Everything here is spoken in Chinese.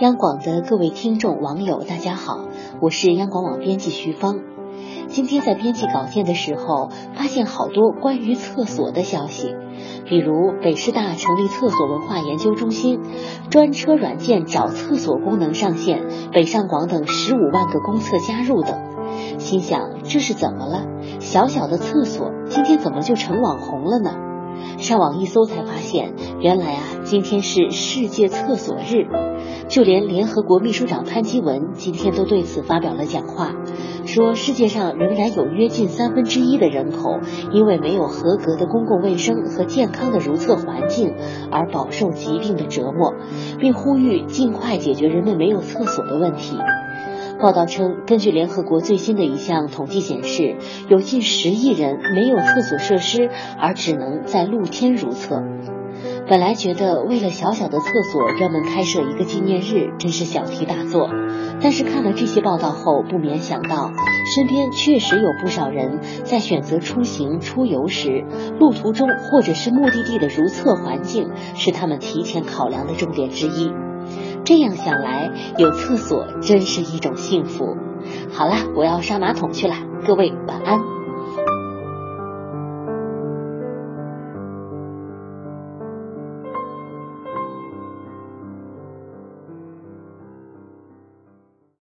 央广的各位听众、网友，大家好，我是央广网编辑徐芳。今天在编辑稿件的时候，发现好多关于厕所的消息，比如北师大成立厕所文化研究中心，专车软件找厕所功能上线，北上广等十五万个公厕加入等。心想这是怎么了？小小的厕所今天怎么就成网红了呢？上网一搜才发现，原来啊，今天是世界厕所日。就连联合国秘书长潘基文今天都对此发表了讲话，说世界上仍然有约近三分之一的人口因为没有合格的公共卫生和健康的如厕环境而饱受疾病的折磨，并呼吁尽快解决人们没有厕所的问题。报道称，根据联合国最新的一项统计显示，有近十亿人没有厕所设施，而只能在露天如厕。本来觉得为了小小的厕所专门开设一个纪念日，真是小题大做。但是看了这些报道后，不免想到，身边确实有不少人在选择出行出游时，路途中或者是目的地的如厕环境是他们提前考量的重点之一。这样想来，有厕所真是一种幸福。好了，我要上马桶去了，各位晚安。